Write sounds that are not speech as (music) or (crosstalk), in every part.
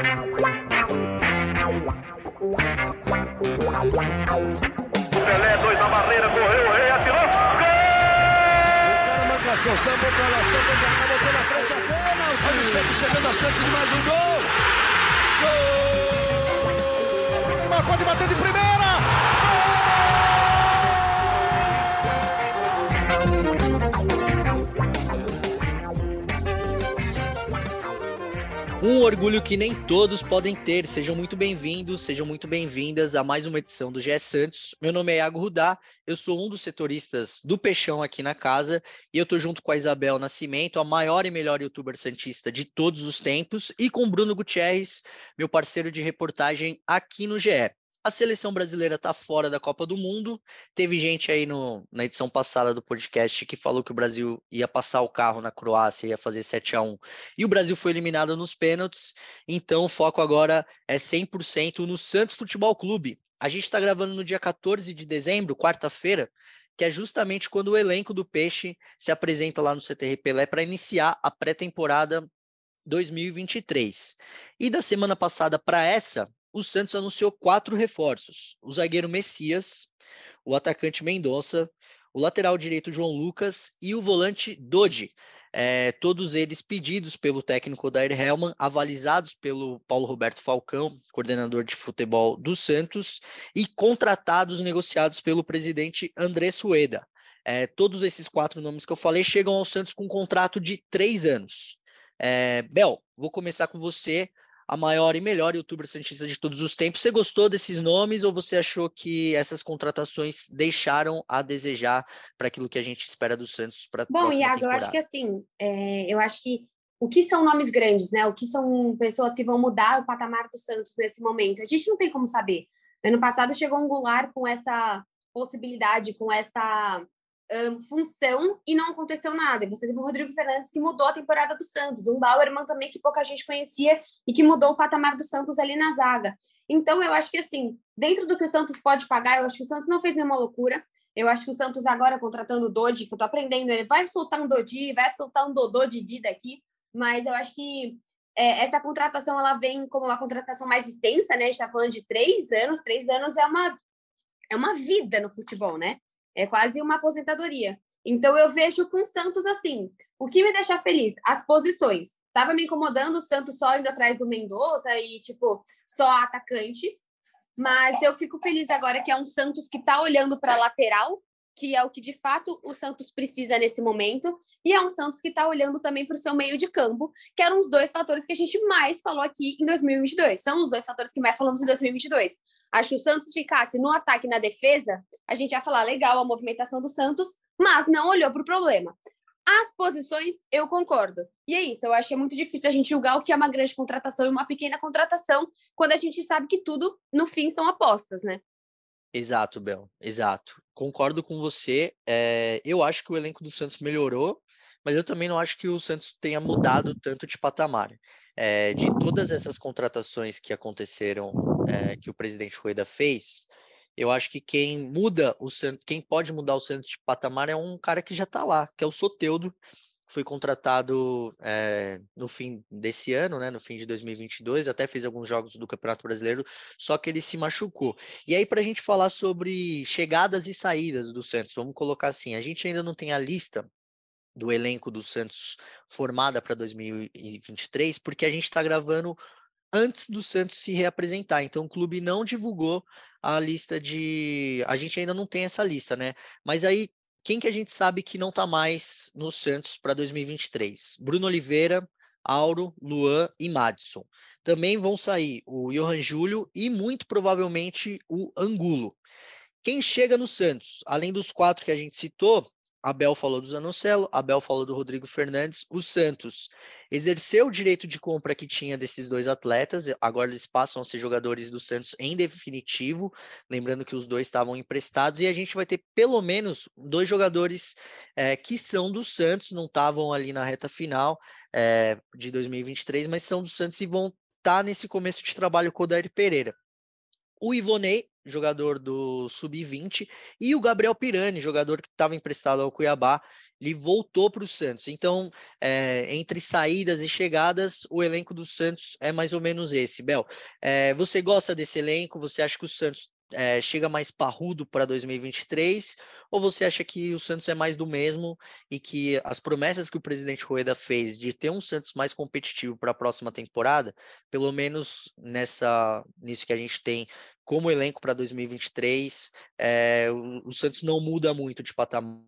Pelé, dois na barreira, correu, o rei atirou. Gol! O cara marcação, sambou pra lá, sambou pra cá, botou na frente a. Olha o Santos chegando a chance de mais um gol. Gol! Neymar pode bater de primeira. Um orgulho que nem todos podem ter. Sejam muito bem-vindos, sejam muito bem-vindas a mais uma edição do GE Santos. Meu nome é Iago Rudá, eu sou um dos setoristas do Peixão aqui na casa e eu tô junto com a Isabel Nascimento, a maior e melhor youtuber santista de todos os tempos, e com Bruno Gutierrez, meu parceiro de reportagem aqui no GE. A seleção brasileira está fora da Copa do Mundo. Teve gente aí no, na edição passada do podcast que falou que o Brasil ia passar o carro na Croácia, ia fazer 7 a 1 e o Brasil foi eliminado nos pênaltis. Então o foco agora é 100% no Santos Futebol Clube. A gente está gravando no dia 14 de dezembro, quarta-feira, que é justamente quando o elenco do Peixe se apresenta lá no CTR Pelé para iniciar a pré-temporada 2023. E da semana passada para essa, o Santos anunciou quatro reforços: o zagueiro Messias, o atacante Mendonça, o lateral direito João Lucas e o volante Dodi. É, todos eles pedidos pelo técnico Odair Helman, avalizados pelo Paulo Roberto Falcão, coordenador de futebol do Santos, e contratados, negociados pelo presidente André Sueda. É, todos esses quatro nomes que eu falei chegam ao Santos com um contrato de três anos. É, Bel, vou começar com você a maior e melhor youtuber santista de todos os tempos. Você gostou desses nomes ou você achou que essas contratações deixaram a desejar para aquilo que a gente espera do Santos para Bom, Iago, eu acho que assim, é, eu acho que o que são nomes grandes, né? O que são pessoas que vão mudar o patamar do Santos nesse momento? A gente não tem como saber. Ano passado chegou um Goulart com essa possibilidade, com essa um, função e não aconteceu nada. Você teve o Rodrigo Fernandes que mudou a temporada do Santos, um Bauerman também que pouca gente conhecia e que mudou o patamar do Santos ali na zaga. Então, eu acho que, assim, dentro do que o Santos pode pagar, eu acho que o Santos não fez nenhuma loucura. Eu acho que o Santos agora, contratando o Dodi, que eu tô aprendendo, ele vai soltar um Dodi, vai soltar um Dodô Didi daqui, mas eu acho que é, essa contratação, ela vem como uma contratação mais extensa, né? A gente tá falando de três anos, três anos é uma, é uma vida no futebol, né? É quase uma aposentadoria. Então eu vejo com o Santos assim. O que me deixa feliz? As posições. Tava me incomodando o Santos só indo atrás do Mendoza e, tipo, só atacante. Mas eu fico feliz agora que é um Santos que tá olhando para lateral, que é o que de fato o Santos precisa nesse momento, e é um Santos que está olhando também para o seu meio de campo, que eram os dois fatores que a gente mais falou aqui em 2022. São os dois fatores que mais falamos em 2022. Acho que o Santos ficasse no ataque e na defesa, a gente ia falar legal a movimentação do Santos, mas não olhou para o problema. As posições, eu concordo. E é isso, eu acho que é muito difícil a gente julgar o que é uma grande contratação e uma pequena contratação, quando a gente sabe que tudo, no fim, são apostas, né? Exato, Bel, exato. Concordo com você. É, eu acho que o elenco do Santos melhorou, mas eu também não acho que o Santos tenha mudado tanto de patamar. É, de todas essas contratações que aconteceram, é, que o presidente Rueda fez, eu acho que quem muda o Santos, quem pode mudar o Santos de patamar é um cara que já está lá, que é o Soteudo, foi contratado é, no fim desse ano, né, no fim de 2022, até fez alguns jogos do Campeonato Brasileiro, só que ele se machucou. E aí, para a gente falar sobre chegadas e saídas do Santos, vamos colocar assim: a gente ainda não tem a lista do elenco do Santos formada para 2023, porque a gente está gravando antes do Santos se reapresentar. Então o clube não divulgou a lista de. A gente ainda não tem essa lista, né? Mas aí quem que a gente sabe que não está mais no Santos para 2023? Bruno Oliveira, Auro, Luan e Madison. Também vão sair o Johan Júlio e muito provavelmente o Angulo. Quem chega no Santos, além dos quatro que a gente citou, Abel falou do Zanocelo, Abel falou do Rodrigo Fernandes. O Santos exerceu o direito de compra que tinha desses dois atletas, agora eles passam a ser jogadores do Santos em definitivo. Lembrando que os dois estavam emprestados, e a gente vai ter pelo menos dois jogadores é, que são do Santos, não estavam ali na reta final é, de 2023, mas são do Santos e vão estar tá nesse começo de trabalho com o Dair Pereira. O Ivonei jogador do Sub-20, e o Gabriel Pirani, jogador que estava emprestado ao Cuiabá ele voltou para o Santos. Então, é, entre saídas e chegadas, o elenco do Santos é mais ou menos esse. Bel, é, você gosta desse elenco? Você acha que o Santos é, chega mais parrudo para 2023? Ou você acha que o Santos é mais do mesmo e que as promessas que o presidente Rueda fez de ter um Santos mais competitivo para a próxima temporada, pelo menos nessa nisso que a gente tem como elenco para 2023, é, o, o Santos não muda muito de patamar?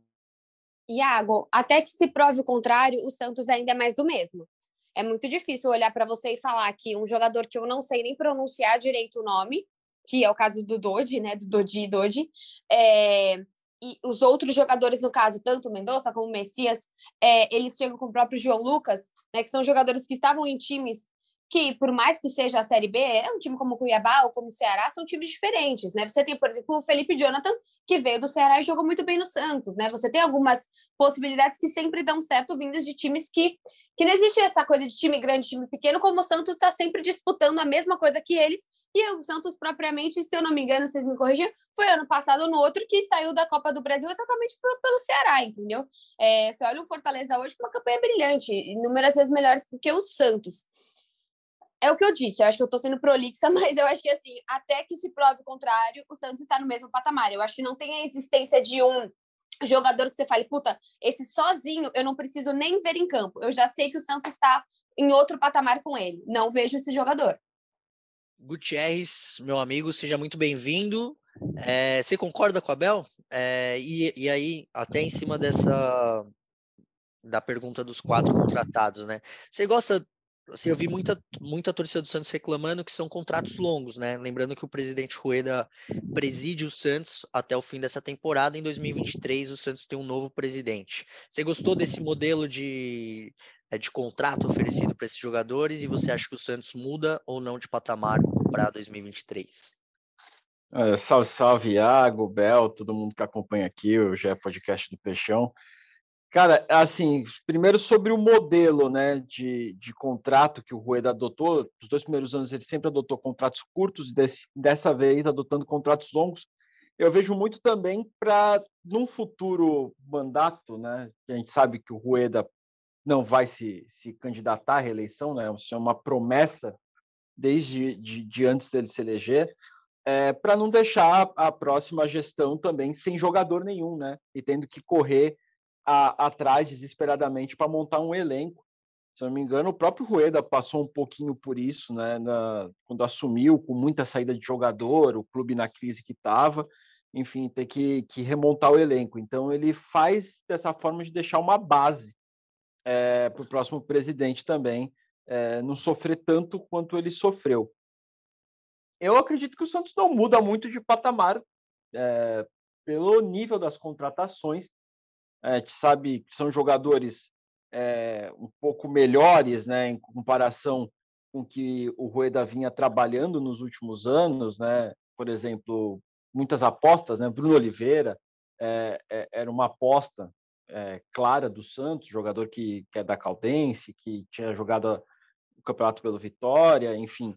Iago, até que se prove o contrário, o Santos ainda é mais do mesmo. É muito difícil olhar para você e falar que um jogador que eu não sei nem pronunciar direito o nome, que é o caso do Dodi, né, do Dodi e Dodi, é, e os outros jogadores, no caso, tanto Mendonça como Messias, é, eles chegam com o próprio João Lucas, né, que são jogadores que estavam em times que, por mais que seja a Série B, é um time como o Cuiabá ou como o Ceará, são times diferentes, né? Você tem, por exemplo, o Felipe Jonathan, que veio do Ceará e jogou muito bem no Santos, né? Você tem algumas possibilidades que sempre dão certo vindas de times que que não existe essa coisa de time grande, time pequeno, como o Santos está sempre disputando a mesma coisa que eles e o Santos, propriamente, se eu não me engano, vocês me corrigem, foi ano passado ou no outro que saiu da Copa do Brasil exatamente pelo Ceará, entendeu? É, você olha o Fortaleza hoje com uma campanha brilhante, inúmeras vezes melhor do que o Santos. É o que eu disse, eu acho que eu tô sendo prolixa, (laughs) mas eu acho que, assim, até que se prove o contrário, o Santos está no mesmo patamar. Eu acho que não tem a existência de um jogador que você fale, puta, esse sozinho eu não preciso nem ver em campo. Eu já sei que o Santos está em outro patamar com ele. Não vejo esse jogador. Gutierrez, meu amigo, seja muito bem-vindo. É, você concorda com a Bel? É, e, e aí, até em cima dessa da pergunta dos quatro contratados, né? Você gosta assim, eu vi muita, muita torcida do Santos reclamando que são contratos longos, né? Lembrando que o presidente Rueda preside o Santos até o fim dessa temporada. Em 2023, o Santos tem um novo presidente. Você gostou desse modelo de de contrato oferecido para esses jogadores e você acha que o Santos muda ou não de patamar para 2023? É, salve, salve, Iago, Bel, todo mundo que acompanha aqui, o GE Podcast do Peixão. Cara, assim, primeiro sobre o modelo né, de, de contrato que o Rueda adotou, os dois primeiros anos ele sempre adotou contratos curtos, desse, dessa vez adotando contratos longos. Eu vejo muito também para, num futuro mandato, né, a gente sabe que o Rueda não vai se, se candidatar à reeleição, né? Isso é uma promessa desde de, de antes dele se eleger, é, para não deixar a próxima gestão também sem jogador nenhum, né? E tendo que correr a, atrás desesperadamente para montar um elenco. Se eu não me engano, o próprio Rueda passou um pouquinho por isso, né? Na, quando assumiu, com muita saída de jogador, o clube na crise que estava, enfim, ter que, que remontar o elenco. Então, ele faz dessa forma de deixar uma base é, para o próximo presidente também é, não sofrer tanto quanto ele sofreu. Eu acredito que o Santos não muda muito de patamar é, pelo nível das contratações. a gente sabe que são jogadores um pouco melhores né, em comparação com que o Rueda vinha trabalhando nos últimos anos, né? Por exemplo, muitas apostas, né? Bruno Oliveira era uma aposta é, clara do Santos, jogador que, que é da Caldense, que tinha jogado o campeonato pelo Vitória, enfim.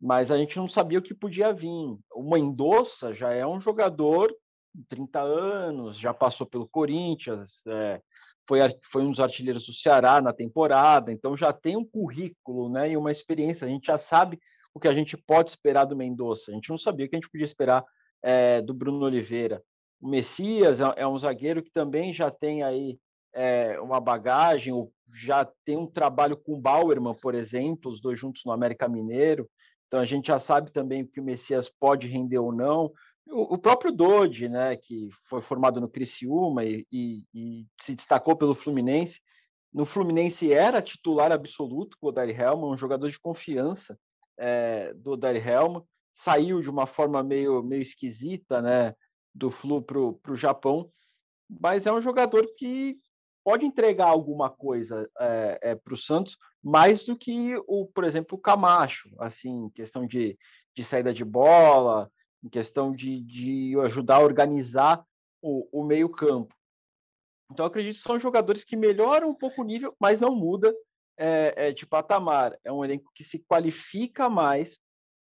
Mas a gente não sabia o que podia vir. O Mendonça já é um jogador de 30 anos, já passou pelo Corinthians, é, foi, foi um dos artilheiros do Ceará na temporada, então já tem um currículo né, e uma experiência. A gente já sabe o que a gente pode esperar do Mendonça. A gente não sabia o que a gente podia esperar é, do Bruno Oliveira. O Messias é, é um zagueiro que também já tem aí é, uma bagagem, já tem um trabalho com o Bauerman, por exemplo, os dois juntos no América Mineiro. Então a gente já sabe também que o Messias pode render ou não. O, próprio Dodi, né, que foi formado no Criciúma e, e, e, se destacou pelo Fluminense. No Fluminense era titular absoluto com o Odair Helman, um jogador de confiança é, do Odair Helman. Saiu de uma forma meio, meio esquisita, né? Do Flu para o Japão, mas é um jogador que pode entregar alguma coisa é, é, para o Santos, mais do que o, por exemplo, o Camacho, assim, questão de, de saída de bola, em questão de, de ajudar a organizar o, o meio-campo. Então, acredito que são jogadores que melhoram um pouco o nível, mas não muda é, é, de patamar. É um elenco que se qualifica mais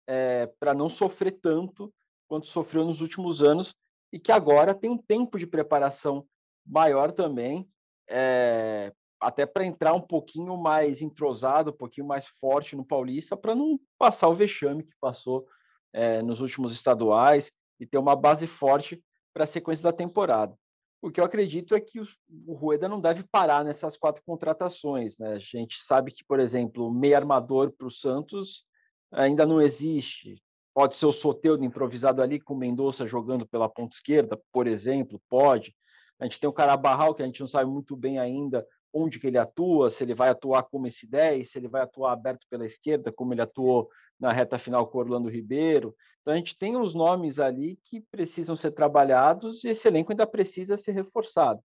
é, para não sofrer tanto quanto sofreu nos últimos anos e que agora tem um tempo de preparação maior também. é, até para entrar um pouquinho mais entrosado, um pouquinho mais forte no Paulista, para não passar o vexame que passou é, nos últimos estaduais e ter uma base forte para a sequência da temporada. O que eu acredito é que o Rueda não deve parar nessas quatro contratações. Né? A gente sabe que, por exemplo, o meio armador para o Santos ainda não existe. Pode ser o Soteudo improvisado ali com o Mendonça jogando pela ponta esquerda, por exemplo, pode. A gente tem o Carabarral, que a gente não sabe muito bem ainda onde que ele atua, se ele vai atuar como esse 10, se ele vai atuar aberto pela esquerda, como ele atuou na reta final com Orlando Ribeiro. Então a gente tem os nomes ali que precisam ser trabalhados e esse elenco ainda precisa ser reforçado.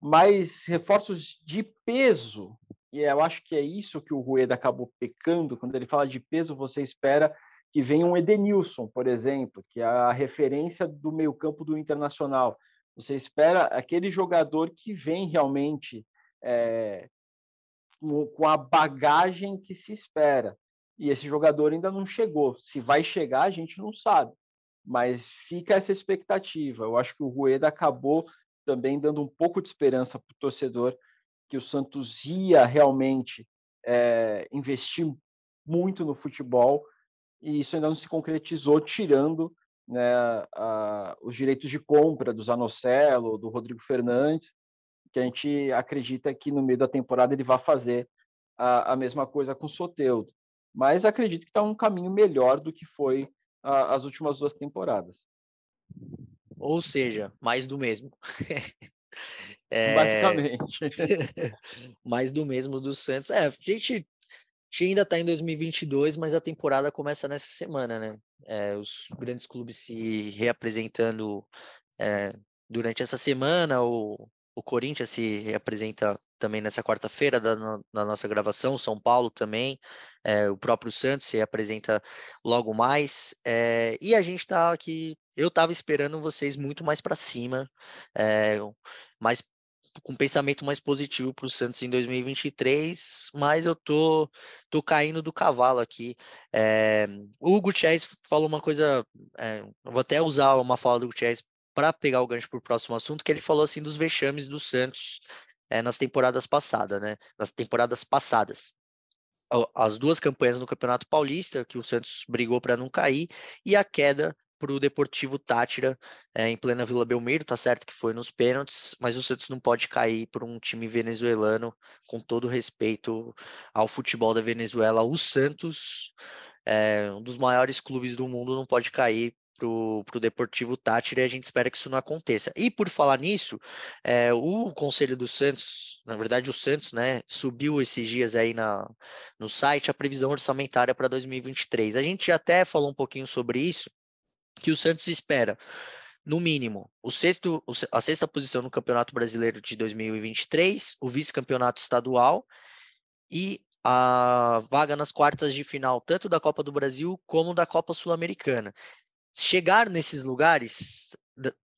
Mas reforços de peso, e eu acho que é isso que o Rueda acabou pecando, quando ele fala de peso, você espera que venha um Edenilson, por exemplo, que é a referência do meio-campo do Internacional. Você espera aquele jogador que vem realmente é, com a bagagem que se espera. E esse jogador ainda não chegou. Se vai chegar, a gente não sabe. Mas fica essa expectativa. Eu acho que o Rueda acabou também dando um pouco de esperança para o torcedor que o Santos ia realmente é, investir muito no futebol e isso ainda não se concretizou, tirando né, a, os direitos de compra do Zanocelo, do Rodrigo Fernandes, que a gente acredita que no meio da temporada ele vai fazer a, a mesma coisa com o Soteudo. Mas acredito que está um caminho melhor do que foi a, as últimas duas temporadas. Ou seja, mais do mesmo. (laughs) é... Basicamente. (laughs) mais do mesmo do Santos. É, a gente, gente ainda está em 2022, mas a temporada começa nessa semana, né? É, os grandes clubes se reapresentando é, durante essa semana, ou o Corinthians se apresenta também nessa quarta-feira da, da, nossa gravação, São Paulo também, é, o próprio Santos se apresenta logo mais, é, e a gente está aqui, eu estava esperando vocês muito mais para cima, é, mais com um pensamento mais positivo para o Santos em 2023, mas eu tô, tô caindo do cavalo aqui. É, o Gutierrez falou uma coisa, é, vou até usar uma fala do Gutierrez para pegar o gancho para o próximo assunto, que ele falou assim dos vexames do Santos é, nas temporadas passadas, né? Nas temporadas passadas. As duas campanhas no Campeonato Paulista, que o Santos brigou para não cair, e a queda para o Deportivo Tátira é, em plena Vila Belmiro, tá certo que foi nos pênaltis, mas o Santos não pode cair por um time venezuelano, com todo respeito ao futebol da Venezuela. O Santos, é, um dos maiores clubes do mundo, não pode cair para o Deportivo Tátira e a gente espera que isso não aconteça. E por falar nisso, é, o Conselho do Santos, na verdade o Santos, né, subiu esses dias aí na, no site a previsão orçamentária para 2023. A gente até falou um pouquinho sobre isso, que o Santos espera no mínimo, o sexto, a sexta posição no Campeonato Brasileiro de 2023, o vice-campeonato estadual e a vaga nas quartas de final, tanto da Copa do Brasil como da Copa Sul-Americana chegar nesses lugares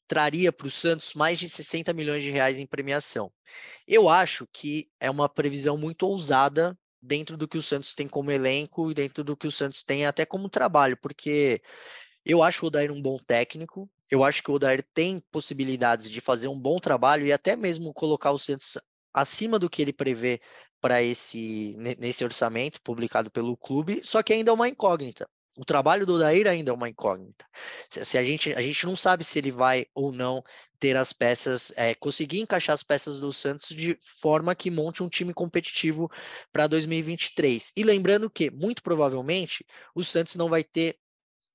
traria para o Santos mais de 60 milhões de reais em premiação. Eu acho que é uma previsão muito ousada dentro do que o Santos tem como elenco e dentro do que o Santos tem até como trabalho, porque eu acho o Odair um bom técnico, eu acho que o Odair tem possibilidades de fazer um bom trabalho e até mesmo colocar o Santos acima do que ele prevê para esse nesse orçamento publicado pelo clube, só que ainda é uma incógnita o trabalho do Daíra ainda é uma incógnita. Se, se, a, gente, a gente não sabe se ele vai ou não ter as peças, é, conseguir encaixar as peças do Santos de forma que monte um time competitivo para 2023. E lembrando que, muito provavelmente, o Santos não vai ter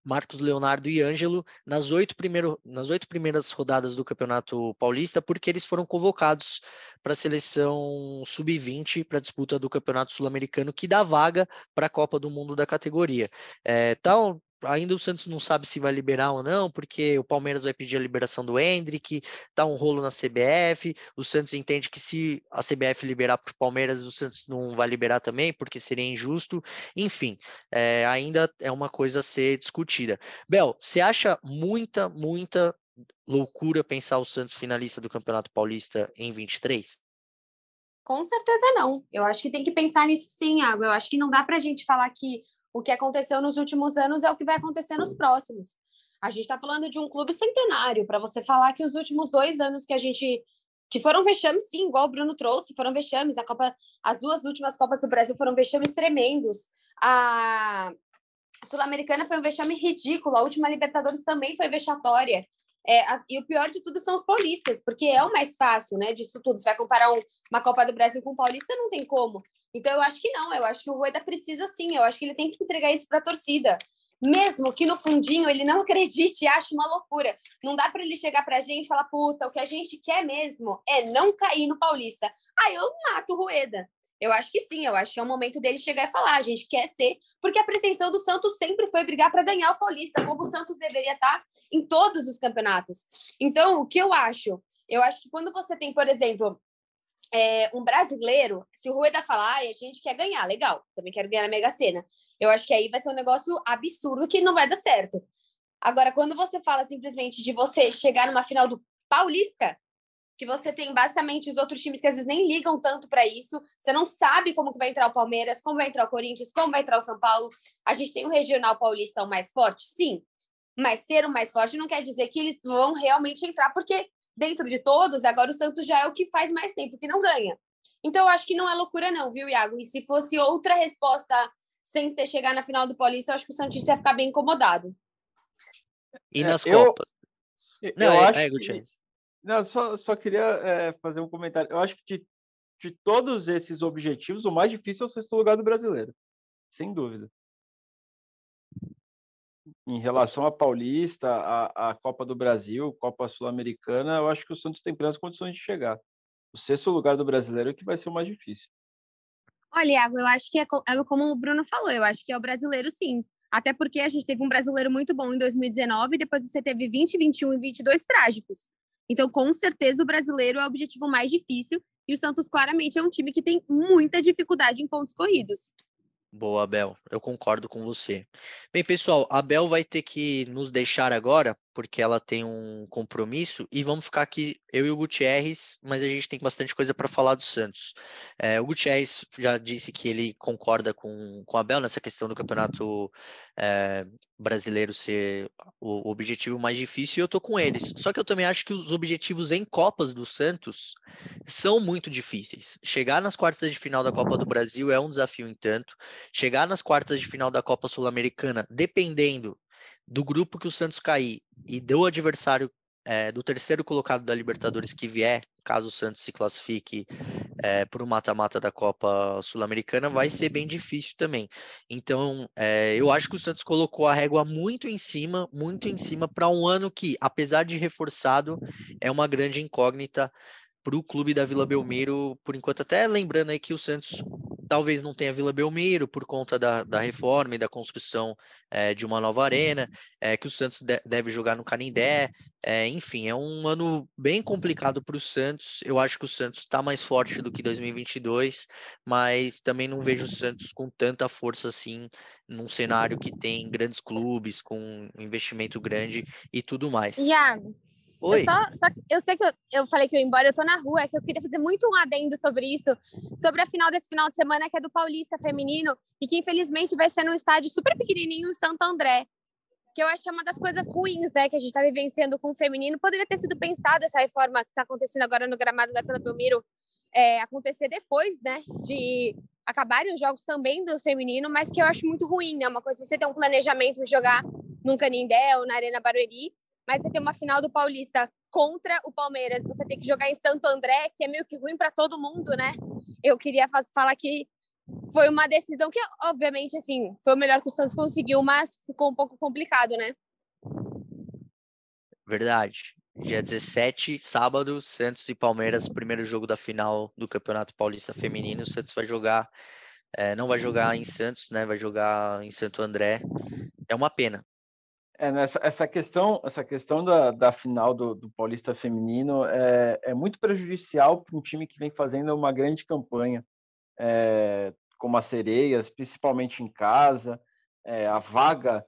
Marcos Leonardo e Ângelo nas oito, primeiro, nas oito primeiras rodadas do Campeonato Paulista, porque eles foram convocados para a seleção sub-20 para a disputa do Campeonato Sul-Americano, que dá vaga para a Copa do Mundo da categoria. É, ainda o Santos não sabe se vai liberar ou não, porque o Palmeiras vai pedir a liberação do Hendrick, tá um rolo na CBF, o Santos entende que se a CBF liberar para o Palmeiras, o Santos não vai liberar também, porque seria injusto, enfim, é, ainda é uma coisa a ser discutida. Bel, você acha muita, muita loucura pensar o Santos finalista do Campeonato Paulista em 23? Com certeza não. Eu acho que tem que pensar nisso sim, Água. Eu acho que não dá para a gente falar que o que aconteceu nos últimos anos é o que vai acontecer nos próximos. A gente está falando de um clube centenário, para você falar que os últimos dois anos que a gente que foram vexames, sim, igual o Bruno trouxe, foram vexames. A Copa, as duas últimas Copas do Brasil foram vexames tremendos. A Sul-Americana foi um vexame ridículo, a última Libertadores também foi vexatória. É, as, e o pior de tudo são os paulistas, porque é o mais fácil, né, disso tudo. Você vai comparar um, uma Copa do Brasil com o paulista, não tem como. Então, eu acho que não, eu acho que o Rueda precisa sim, eu acho que ele tem que entregar isso para a torcida. Mesmo que no fundinho ele não (laughs) acredite e ache uma loucura. Não dá para ele chegar para a gente e falar, puta, o que a gente quer mesmo é não cair no Paulista. Aí eu mato o Rueda. Eu acho que sim, eu acho que é o momento dele chegar e falar, a gente quer ser, porque a pretensão do Santos sempre foi brigar para ganhar o Paulista, como o Santos deveria estar em todos os campeonatos. Então, o que eu acho? Eu acho que quando você tem, por exemplo, é, um brasileiro, se o Rueda falar, ah, a gente quer ganhar, legal, também quero ganhar na Mega Sena. Eu acho que aí vai ser um negócio absurdo que não vai dar certo. Agora, quando você fala simplesmente de você chegar numa final do Paulista, que você tem basicamente os outros times que às vezes nem ligam tanto para isso. Você não sabe como que vai entrar o Palmeiras, como vai entrar o Corinthians, como vai entrar o São Paulo. A gente tem o regional paulista o mais forte, sim. Mas ser o mais forte não quer dizer que eles vão realmente entrar, porque dentro de todos, agora o Santos já é o que faz mais tempo que não ganha. Então eu acho que não é loucura não, viu, Iago? E se fosse outra resposta sem ser chegar na final do Paulista, eu acho que o Santos ia ficar bem incomodado. E nas É, eu- Copas? Eu Não, é, acho é, que-. Não, só, só queria é, fazer um comentário. Eu acho que de, de todos esses objetivos, o mais difícil é o sexto lugar do brasileiro. Sem dúvida. Em relação à Paulista, à, à Copa do Brasil, Copa Sul-Americana, eu acho que o Santos tem plenas condições de chegar. O sexto lugar do brasileiro é que vai ser o mais difícil. Olha, Iago, eu acho que é, é como o Bruno falou, eu acho que é o brasileiro sim. Até porque a gente teve um brasileiro muito bom em 2019, depois você teve 20, 21 e 22 trágicos. Então, com certeza, o brasileiro é o objetivo mais difícil e o Santos claramente é um time que tem muita dificuldade em pontos corridos. Boa, Abel. Eu concordo com você. Bem, pessoal, Abel vai ter que nos deixar agora, porque ela tem um compromisso, e vamos ficar aqui, eu e o Gutierrez, mas a gente tem bastante coisa para falar do Santos. É, o Gutierrez já disse que ele concorda com, com a Abel nessa questão do campeonato é, brasileiro ser o, o objetivo mais difícil, e eu tô com eles. Só que eu também acho que os objetivos em Copas do Santos são muito difíceis. Chegar nas quartas de final da Copa do Brasil é um desafio em tanto chegar nas quartas de final da Copa Sul-Americana, dependendo do grupo que o Santos cair e do adversário é, do terceiro colocado da Libertadores que vier, caso o Santos se classifique é, para o mata-mata da Copa Sul-Americana, vai ser bem difícil também. Então, é, eu acho que o Santos colocou a régua muito em cima, muito em cima, para um ano que, apesar de reforçado, é uma grande incógnita para o clube da Vila Belmiro, por enquanto, até lembrando aí que o Santos talvez não tenha Vila Belmiro por conta da, da reforma e da construção é, de uma nova arena, é, que o Santos de, deve jogar no Canindé, é, enfim, é um ano bem complicado para o Santos. Eu acho que o Santos está mais forte do que 2022, mas também não vejo o Santos com tanta força assim num cenário que tem grandes clubes com investimento grande e tudo mais. Iago, Oi. Eu, só, só, eu sei que eu, eu falei que eu ia embora, eu tô na rua, é que eu queria fazer muito um adendo sobre isso, sobre a final desse final de semana, que é do Paulista Feminino, e que infelizmente vai ser num estádio super pequenininho em Santo André, que eu acho que é uma das coisas ruins, né, que a gente tá vivenciando com o feminino. Poderia ter sido pensada essa reforma que tá acontecendo agora no gramado da Vila Belmiro, é, acontecer depois, né, de acabarem os jogos também do feminino, mas que eu acho muito ruim, né, uma coisa você ter um planejamento de jogar num Canindé ou na Arena Barueri, mas você tem uma final do Paulista contra o Palmeiras, você tem que jogar em Santo André, que é meio que ruim para todo mundo, né? Eu queria falar que foi uma decisão que, obviamente, assim, foi o melhor que o Santos conseguiu, mas ficou um pouco complicado, né? Verdade. Dia 17, sábado, Santos e Palmeiras, primeiro jogo da final do Campeonato Paulista Feminino. O Santos vai jogar, é, não vai jogar em Santos, né? Vai jogar em Santo André. É uma pena. É, nessa, essa questão, essa questão da, da final do, do Paulista Feminino é, é muito prejudicial para um time que vem fazendo uma grande campanha, é, como as sereias, principalmente em casa. É, a vaga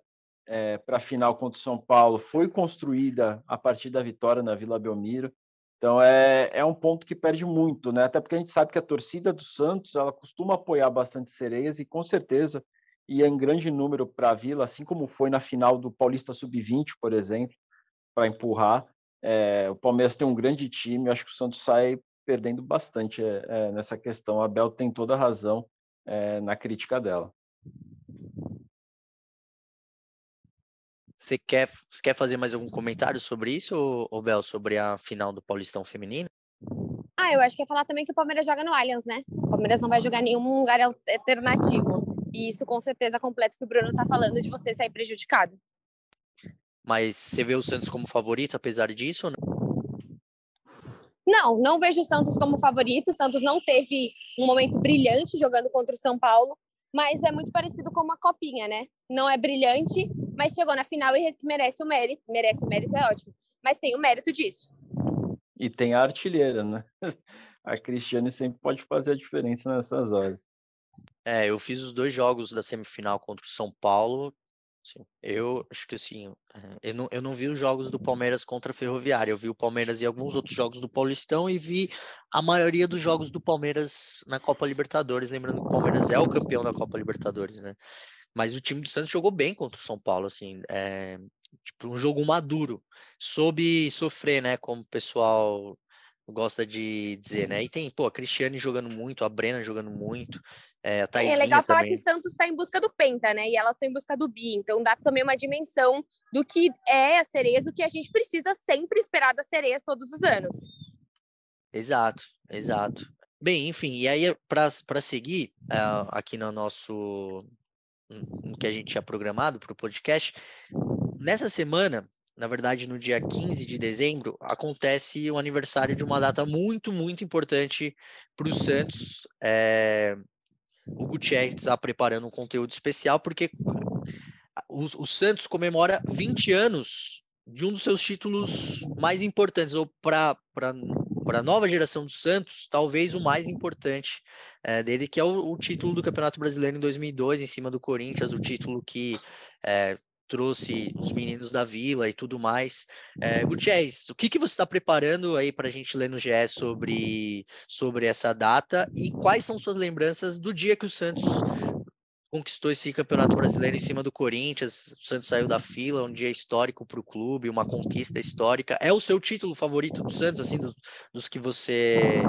é, para a final contra o São Paulo foi construída a partir da vitória na Vila Belmiro. Então é, é um ponto que perde muito, né? Até porque a gente sabe que a torcida do Santos ela costuma apoiar bastante sereias e com certeza ia em grande número para a Vila, assim como foi na final do Paulista Sub-20, por exemplo, para empurrar. É, o Palmeiras tem um grande time, acho que o Santos sai perdendo bastante é, é, nessa questão. A Bel tem toda a razão é, na crítica dela. Você quer, você quer fazer mais algum comentário sobre isso, ou, Bel, sobre a final do Paulistão Feminino? Ah, eu acho que é falar também que o Palmeiras joga no Allianz, né? O Palmeiras não vai jogar em nenhum lugar alternativo. E isso com certeza completa o que o Bruno tá falando de você sair prejudicado. Mas você vê o Santos como favorito, apesar disso ou não? Não, não vejo o Santos como favorito. O Santos não teve um momento brilhante jogando contra o São Paulo, mas é muito parecido com uma copinha, né? Não é brilhante, mas chegou na final e merece o mérito. Merece o mérito, é ótimo. Mas tem o mérito disso. E tem a artilheira, né? (laughs) A Cristiane sempre pode fazer a diferença nessas horas. É, eu fiz os dois jogos da semifinal contra o São Paulo. Assim, eu acho que assim, eh, eu não, eu não vi os jogos do Palmeiras contra a Ferroviária. Eu vi o Palmeiras e alguns outros jogos do Paulistão e vi a maioria dos jogos do Palmeiras na Copa Libertadores. Lembrando que o Palmeiras é o campeão da Copa Libertadores, né? Mas o time do Santos jogou bem contra o São Paulo, assim, é, tipo um jogo maduro, soube sofrer, né? Como o pessoal gosta de dizer, né? E tem, pô, a Cristiane jogando muito, a Brena jogando muito, é, a É legal falar que o Santos está em busca do Penta, né? E elas estão em busca do Bi, então dá também uma dimensão do que é a Cereza, do que a gente precisa sempre esperar da Cereza todos os anos. Exato, exato. Bem, enfim, e aí para seguir uh, aqui no nosso no que a gente tinha programado para o podcast. Nessa semana, na verdade, no dia 15 de dezembro, acontece o aniversário de uma data muito, muito importante para o Santos. É... O Gutierrez está preparando um conteúdo especial, porque o, o Santos comemora 20 anos de um dos seus títulos mais importantes, ou para a nova geração do Santos, talvez o mais importante é, dele, que é o, o, título do Campeonato Brasileiro em 2002, em cima do Corinthians, o título que é, trouxe os meninos da Vila e tudo mais. É, Gutierrez, o que, que você está preparando aí para a gente ler no GE sobre, sobre essa data e quais são suas lembranças do dia que o Santos conquistou esse campeonato brasileiro em cima do Corinthians. O Santos saiu da fila, um dia histórico para o clube, uma conquista histórica. É o seu título favorito do Santos, assim, dos, dos que você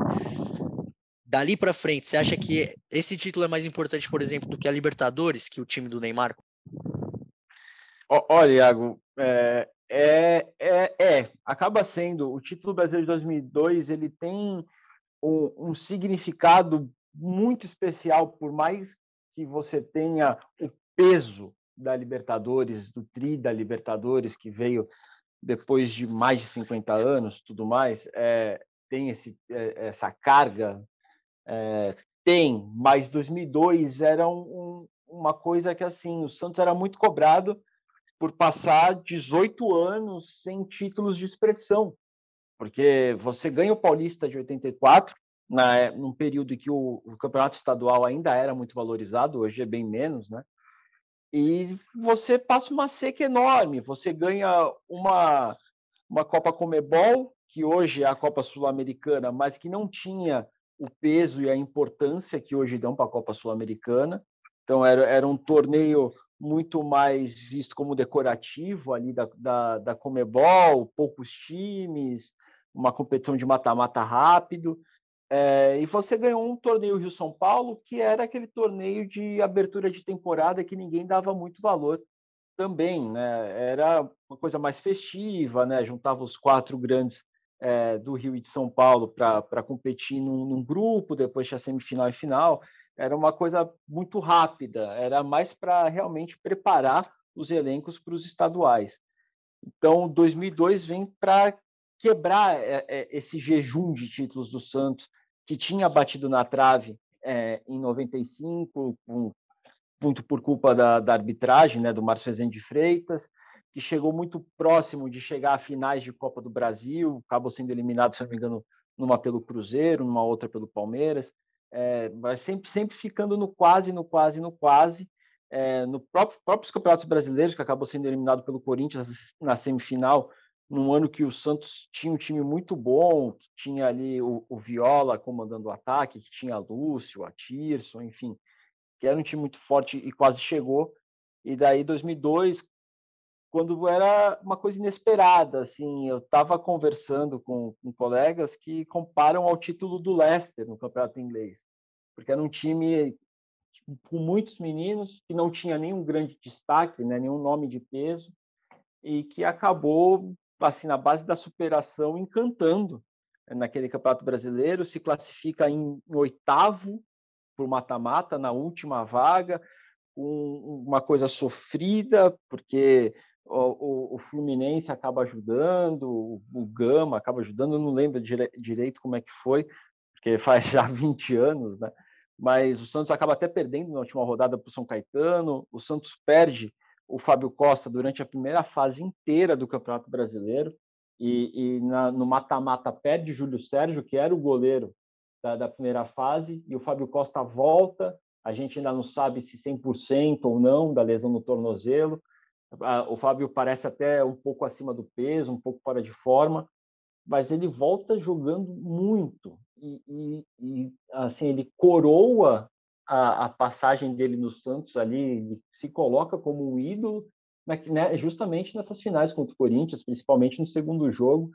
dali para frente, você acha que esse título é mais importante, por exemplo, do que a Libertadores, que o time do Neymar? Olha, Iago, é, é, é, é, acaba sendo o título brasileiro de 2002. Ele tem um, um significado muito especial, por mais que você tenha o peso da Libertadores, do tri da Libertadores, que veio depois de mais de 50 anos, tudo mais, é, tem esse, é, essa carga, é, tem, mas 2002 era um, um, uma coisa que, assim, o Santos era muito cobrado por passar 18 anos sem títulos de expressão, porque você ganha o Paulista de 84, na, num período em que o, o, campeonato estadual ainda era muito valorizado, hoje é bem menos, né? E você passa uma seca enorme, você ganha uma, uma Copa Comebol, que hoje é a Copa Sul-Americana, mas que não tinha o peso e a importância que hoje dão para a Copa Sul-Americana. Então, era, era um torneio muito mais visto como decorativo ali da, da, da Comebol, poucos times, uma competição de mata-mata rápido. É, e você ganhou um torneio Rio-São Paulo, que era aquele torneio de abertura de temporada que ninguém dava muito valor também, né? Era uma coisa mais festiva, né? Juntava os quatro grandes é, do Rio e de São Paulo para competir num, num, grupo, depois tinha semifinal e final. Era uma coisa muito rápida, era mais para realmente preparar os elencos para os estaduais. Então, 2002 vem para quebrar é, é, esse jejum de títulos do Santos, que tinha batido na trave é, em 95, com, muito por culpa da, da arbitragem, né, do Márcio Rezende de Freitas, que chegou muito próximo de chegar a finais de Copa do Brasil, acabou sendo eliminado, se não me engano, numa pelo Cruzeiro, numa outra pelo Palmeiras, é, mas sempre, sempre ficando no quase, no quase, no quase, é, no próprio próprios campeonatos brasileiros, que acabou sendo eliminado pelo Corinthians na semifinal, num ano que o Santos tinha um time muito bom, que tinha ali o, o Viola comandando o ataque, que tinha Lúcio, a Tirson, enfim, que era um time muito forte e quase chegou. E daí 2002 quando era uma coisa inesperada, assim, eu estava conversando com, com, colegas que comparam ao título do Leicester no campeonato inglês, porque era um time com muitos meninos que não tinha nenhum grande destaque, né, nenhum nome de peso e que acabou assim na base da superação encantando né, naquele campeonato brasileiro, se classifica em, em oitavo por mata-mata na última vaga, com uma coisa sofrida, porque o, o, Fluminense acaba ajudando, o, o Gama acaba ajudando, eu não lembro dire, direito como é que foi, porque (laughs) faz já 20 anos, né? Mas o Santos acaba até perdendo na última rodada para o São Caetano, o Santos perde o Fábio Costa durante a primeira fase inteira do Campeonato Brasileiro, e, e na, no mata-mata perde Júlio Sérgio, que era o goleiro da, da primeira fase, e o Fábio Costa volta, a gente ainda não sabe se 100% ou não da lesão no tornozelo, o Fábio parece até um pouco acima do peso, um pouco fora de forma, mas ele volta jogando muito. E, e, e assim ele coroa a, a, passagem dele no Santos ali, se coloca como um ídolo, né, justamente nessas finais contra o Corinthians, principalmente no segundo jogo,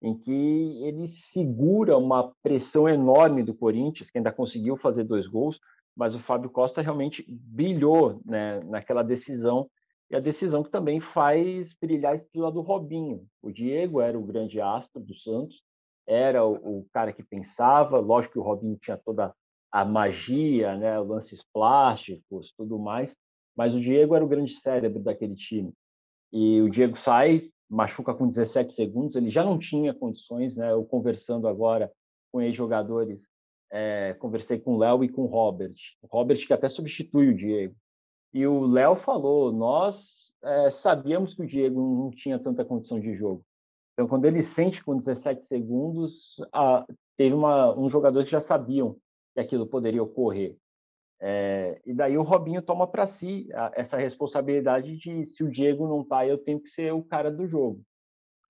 em que ele segura uma pressão enorme do Corinthians, que ainda conseguiu fazer dois gols, mas o Fábio Costa realmente brilhou né, naquela decisão e a decisão que também faz brilhar a estrela do Robinho. O Diego era o grande astro do Santos, era o, o cara que pensava, lógico que o Robinho tinha toda a magia, né, lances plásticos, tudo mais, mas o Diego era o grande cérebro daquele time. E o Diego sai, machuca com 17 segundos, ele já não tinha condições, né? Eu conversando agora com ex-jogadores, é, conversei com o Léo e com o Robert. O Robert que até substitui o Diego. E o Léo falou: nós é, sabíamos que o Diego não tinha tanta condição de jogo. Então, quando ele sente com 17 segundos, a, teve uma, um jogador que já sabiam que aquilo poderia ocorrer. É, e daí o Robinho toma para si a, essa responsabilidade de se o Diego não tá, eu tenho que ser o cara do jogo.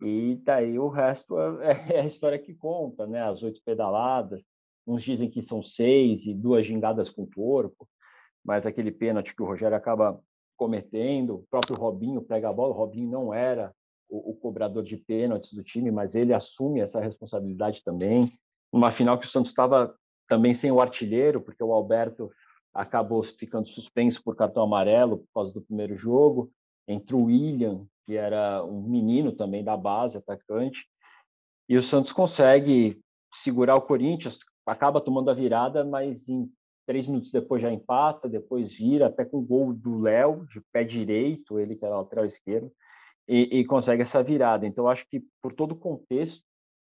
E daí o resto é, (laughs) é a história que conta, né? As oito pedaladas, uns dizem que são seis e duas gingadas com o corpo mas aquele pênalti que o Rogério acaba cometendo, o próprio Robinho pega a bola, o Robinho não era o, o cobrador de pênaltis do time, mas ele assume essa responsabilidade também. Uma final que o Santos estava também sem o artilheiro, porque o Alberto acabou ficando suspenso por cartão amarelo por causa do primeiro jogo, entre o William, que era um menino também da base, atacante, e o Santos consegue segurar o Corinthians, acaba tomando a virada, mas em três minutos depois já empata, depois vira, até com o gol do Léo, de pé direito, ele que era lateral esquerdo, e, e, consegue essa virada. Então, acho que por todo o contexto,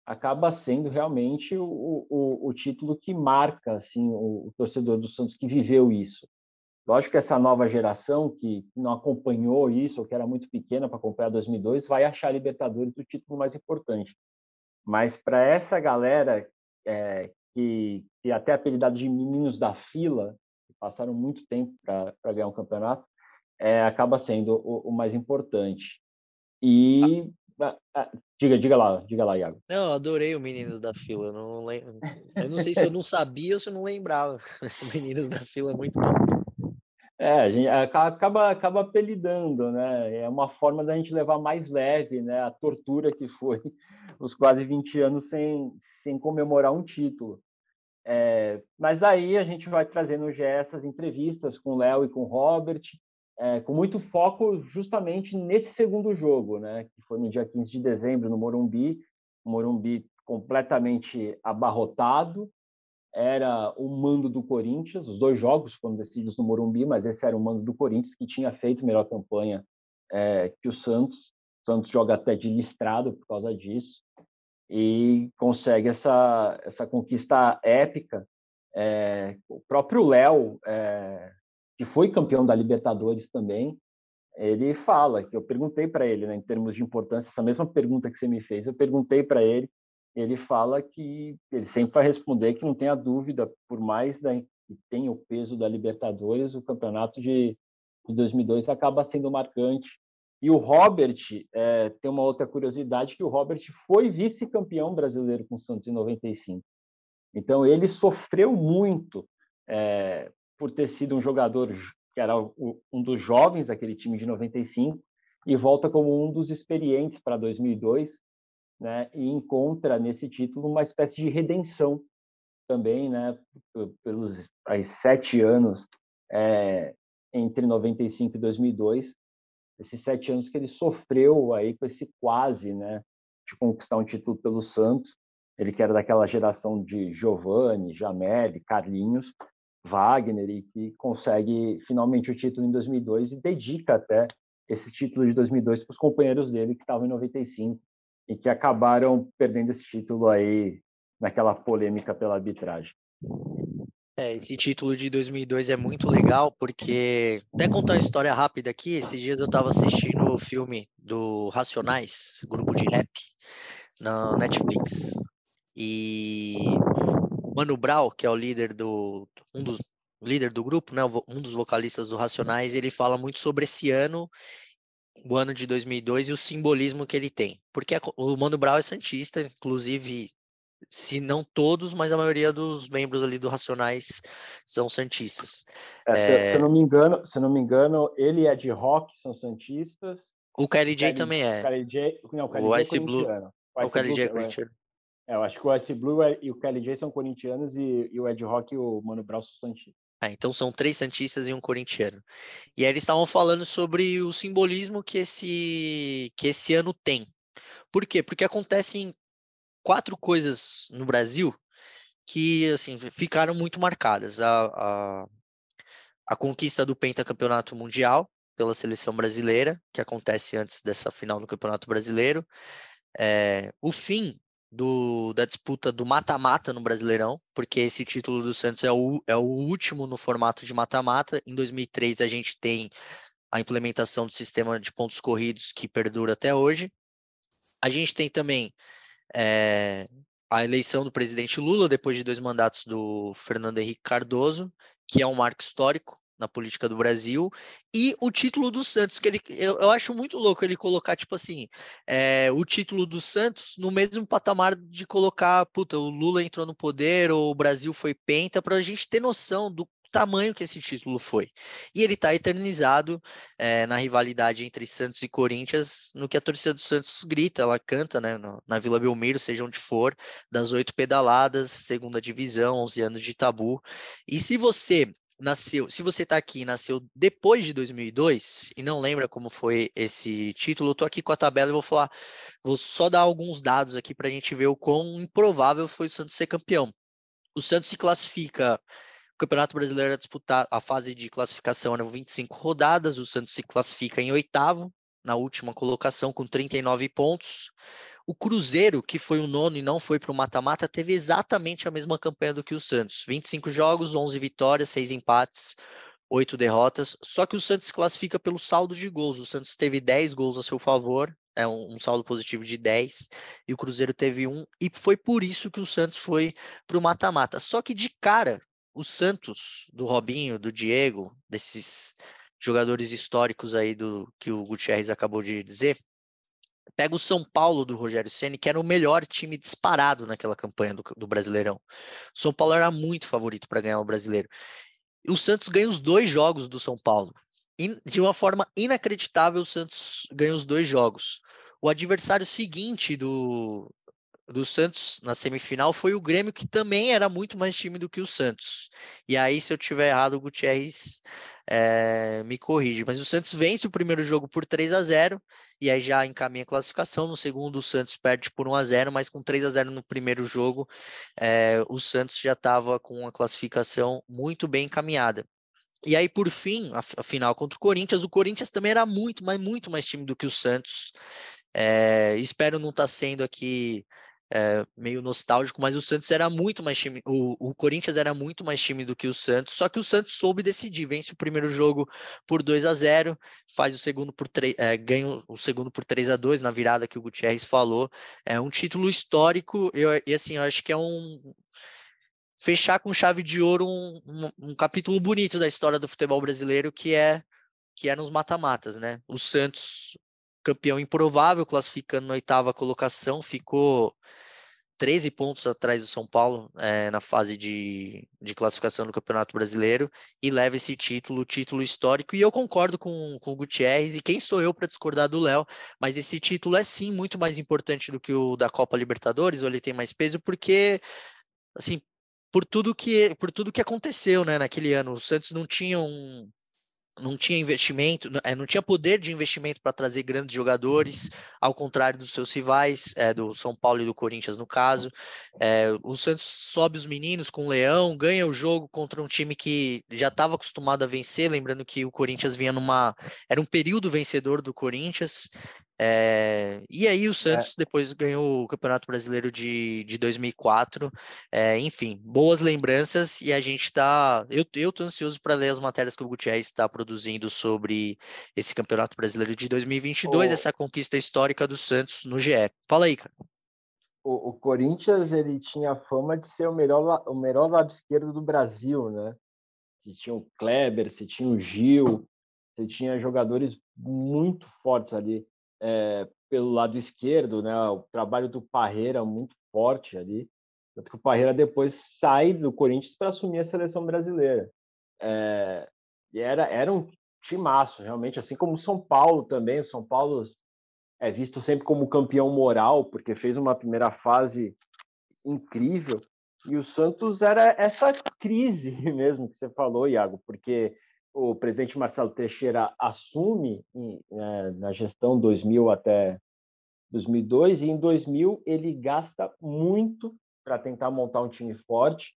acaba sendo realmente o, o, o título que marca assim, o, o, torcedor do Santos que viveu isso. Lógico que essa nova geração que não acompanhou isso, ou que era muito pequena para acompanhar 2002, vai achar a Libertadores o título mais importante. Mas para essa galera é, que, que até apelidado de meninos da fila, que passaram muito tempo para ganhar um campeonato, é, acaba sendo o, o mais importante. E ah, ah, diga, diga lá, diga lá, Iago. Não, adorei o Meninos da Fila. Eu não, lembro, eu não sei se eu não sabia ou se eu não lembrava. (laughs) Esse Meninos da Fila é muito bom. É, a gente acaba, acaba apelidando, né? É uma forma da gente levar mais leve, né? A tortura que foi (laughs) os quase 20 anos sem, sem comemorar um título. É, mas daí a gente vai trazendo já essas entrevistas com o Léo e com o Robert, é, com muito foco justamente nesse segundo jogo, né? Que foi no dia 15 de dezembro no Morumbi, Morumbi completamente abarrotado, era o mando do Corinthians. Os dois jogos foram decididos no Morumbi, mas esse era o mando do Corinthians que tinha feito melhor campanha é, que o Santos. O Santos joga até de listrado por causa disso e consegue essa essa conquista épica. É, o próprio Léo, é, que foi campeão da Libertadores também, ele fala que eu perguntei para ele, né, em termos de importância, essa mesma pergunta que você me fez, eu perguntei para ele ele fala que ele sempre vai responder que não tenha dúvida, por mais da, que tenha o peso da Libertadores, o campeonato de, de 2002 acaba sendo marcante. E o Robert, é, tem uma outra curiosidade, que o Robert foi vice-campeão brasileiro com o Santos em 95. Então, ele sofreu muito é, por ter sido um jogador que era um dos jovens daquele time de 95, e volta como um dos experientes para 2002, né? E encontra nesse título uma espécie de redenção também, né? Pelos aí, sete anos é, entre 95 e 2002, esses sete anos que ele sofreu aí com esse quase, né? De conquistar um título pelo Santos. Ele que era daquela geração de Giovanni, Jamel, Carlinhos, Wagner e que consegue finalmente o título em 2002 e dedica até esse título de 2002 para os companheiros dele que estavam em 95 e que acabaram perdendo esse título aí naquela polêmica pela arbitragem. É, esse título de 2002 é muito legal porque, até contar uma história rápida aqui, esses dias eu estava assistindo o filme do Racionais, grupo de rap, na Netflix. E o Mano Brown, que é o líder do um dos líder do grupo, né, um dos vocalistas do Racionais, ele fala muito sobre esse ano, o ano de 2002 e o simbolismo que ele tem. Porque o Mano Brown é santista, inclusive se não todos, mas a maioria dos membros ali do Racionais são santistas. É, é... Se, se, eu não me engano, se não me engano, ele é de rock, são santistas. O KLJ também é. O não, o KLJ o Ice é Blue. O, o KLJ é corintiano. É, eu acho que o Ice Blue é, e o KLJ são corintianos e, e o Ed Rock e o Mano Brown são santistas. Ah, então são três santistas e um corintiano. E aí eles estavam falando sobre o simbolismo que esse que esse ano tem. Por quê? Porque acontecem quatro coisas no Brasil que assim ficaram muito marcadas. A, a, a conquista do pentacampeonato mundial pela seleção brasileira, que acontece antes dessa final no Campeonato Brasileiro. É, o fim do, da disputa do mata-mata no Brasileirão, porque esse título do Santos é o, é o último no formato de mata-mata. Em 2003, a gente tem a implementação do sistema de pontos corridos que perdura até hoje. A gente tem também é, a eleição do presidente Lula, depois de dois mandatos do Fernando Henrique Cardoso, que é um marco histórico na política do Brasil, e o título do Santos, que ele, eu, eu acho muito louco ele colocar, tipo assim, é, o título do Santos no mesmo patamar de colocar, puta, o Lula entrou no poder, ou o Brasil foi penta, para a gente ter noção do tamanho que esse título foi. E ele está eternizado é, na rivalidade entre Santos e Corinthians, no que a torcida do Santos grita, ela canta né, no, na Vila Belmiro, seja onde for, das oito pedaladas, segunda divisão, 11 anos de tabu. E se você nasceu, se você está aqui nasceu depois de 2002 e não lembra como foi esse título, eu tô aqui com a tabela e vou falar, vou só dar alguns dados aqui para a gente ver o quão improvável foi o Santos ser campeão. O Santos se classifica o Campeonato Brasileiro é disputar a fase de classificação eram 25 rodadas, o Santos se classifica em oitavo, na última colocação, com 39 pontos. O Cruzeiro, que foi o nono e não foi para o mata-mata, teve exatamente a mesma campanha do que o Santos: 25 jogos, 11 vitórias, 6 empates, 8 derrotas. Só que o Santos classifica pelo saldo de gols. O Santos teve 10 gols a seu favor, é um, um saldo positivo de 10, e o Cruzeiro teve um, e foi por isso que o Santos foi para o mata-mata. Só que de cara, o Santos, do Robinho, do Diego, desses jogadores históricos aí do que o Gutierrez acabou de dizer, pega o São Paulo do Rogério Ceni, que era o melhor time disparado naquela campanha do, do Brasileirão. O São Paulo era muito favorito para ganhar o Brasileiro. E o Santos ganha os dois jogos do São Paulo. In, de uma forma inacreditável, o Santos ganha os dois jogos. O adversário seguinte do, do Santos na semifinal foi o Grêmio, que também era muito mais time do que o Santos. E aí, se eu tiver errado, o Gutierrez é, me corrige. Mas o Santos vence o primeiro jogo por 3 a 0 e aí já encaminha a classificação. No segundo, o Santos perde por 1 a 0 mas com 3 a 0 no primeiro jogo, é, o Santos já estava com a classificação muito bem encaminhada. E aí, por fim, a, a final contra o Corinthians, o Corinthians também era muito, mas muito mais time do que o Santos. É, espero não estar tá sendo aqui é, meio nostálgico, mas o Santos era muito mais time, o, o, Corinthians era muito mais time do que o Santos, só que o Santos soube decidir, vence o primeiro jogo por 2 a 0 faz o segundo por 3, é, ganha o segundo por 3 a 2 na virada que o Gutierrez falou, é um título histórico, eu, e assim, eu acho que é um fechar com chave de ouro um, um, um capítulo bonito da história do futebol brasileiro, que é que é nos mata-matas, né? O Santos campeão improvável, classificando na oitava colocação, ficou 13 pontos atrás do São Paulo é, na fase de, de classificação do Campeonato Brasileiro e leva esse título, título histórico. E eu concordo com, com o Gutierrez, e quem sou eu para discordar do Léo, mas esse título é sim muito mais importante do que o da Copa Libertadores, ou ele tem mais peso, porque, assim, por tudo que, por tudo que aconteceu né, naquele ano, o Santos não tinha um, não tinha investimento, é, não tinha poder de investimento para trazer grandes jogadores, ao contrário dos seus rivais, é, do São Paulo e do Corinthians, no caso. É, o Santos sobe os meninos com o Leão, ganha o jogo contra um time que já estava acostumado a vencer, lembrando que o Corinthians vinha numa. Era um período vencedor do Corinthians, é, e aí o é. Santos é. depois ganhou o Campeonato Brasileiro de, de 2004. É, enfim, boas lembranças e a gente está... Eu, eu tô ansioso para ler as matérias que o Gutierrez está produzindo sobre esse Campeonato Brasileiro de 2022, o... essa conquista histórica do Santos no GE. Fala aí, cara. O, o, Corinthians ele tinha fama de ser o melhor, o melhor lado esquerdo do Brasil, né? Você tinha o Kleber, você tinha o Gil, você tinha jogadores muito fortes ali é, pelo lado esquerdo, né? O trabalho do Parreira muito forte ali. Tanto que o Parreira depois sai do Corinthians para assumir a seleção brasileira. É, e era, era um timaço, realmente, assim como o São Paulo também. O São Paulo é visto sempre como campeão moral, porque fez uma primeira fase incrível. E o Santos era essa crise (laughs) mesmo que você falou, Iago, porque o presidente Marcelo Teixeira assume né, na gestão 2000 até 2002 e em 2000 ele gasta muito para tentar montar um time forte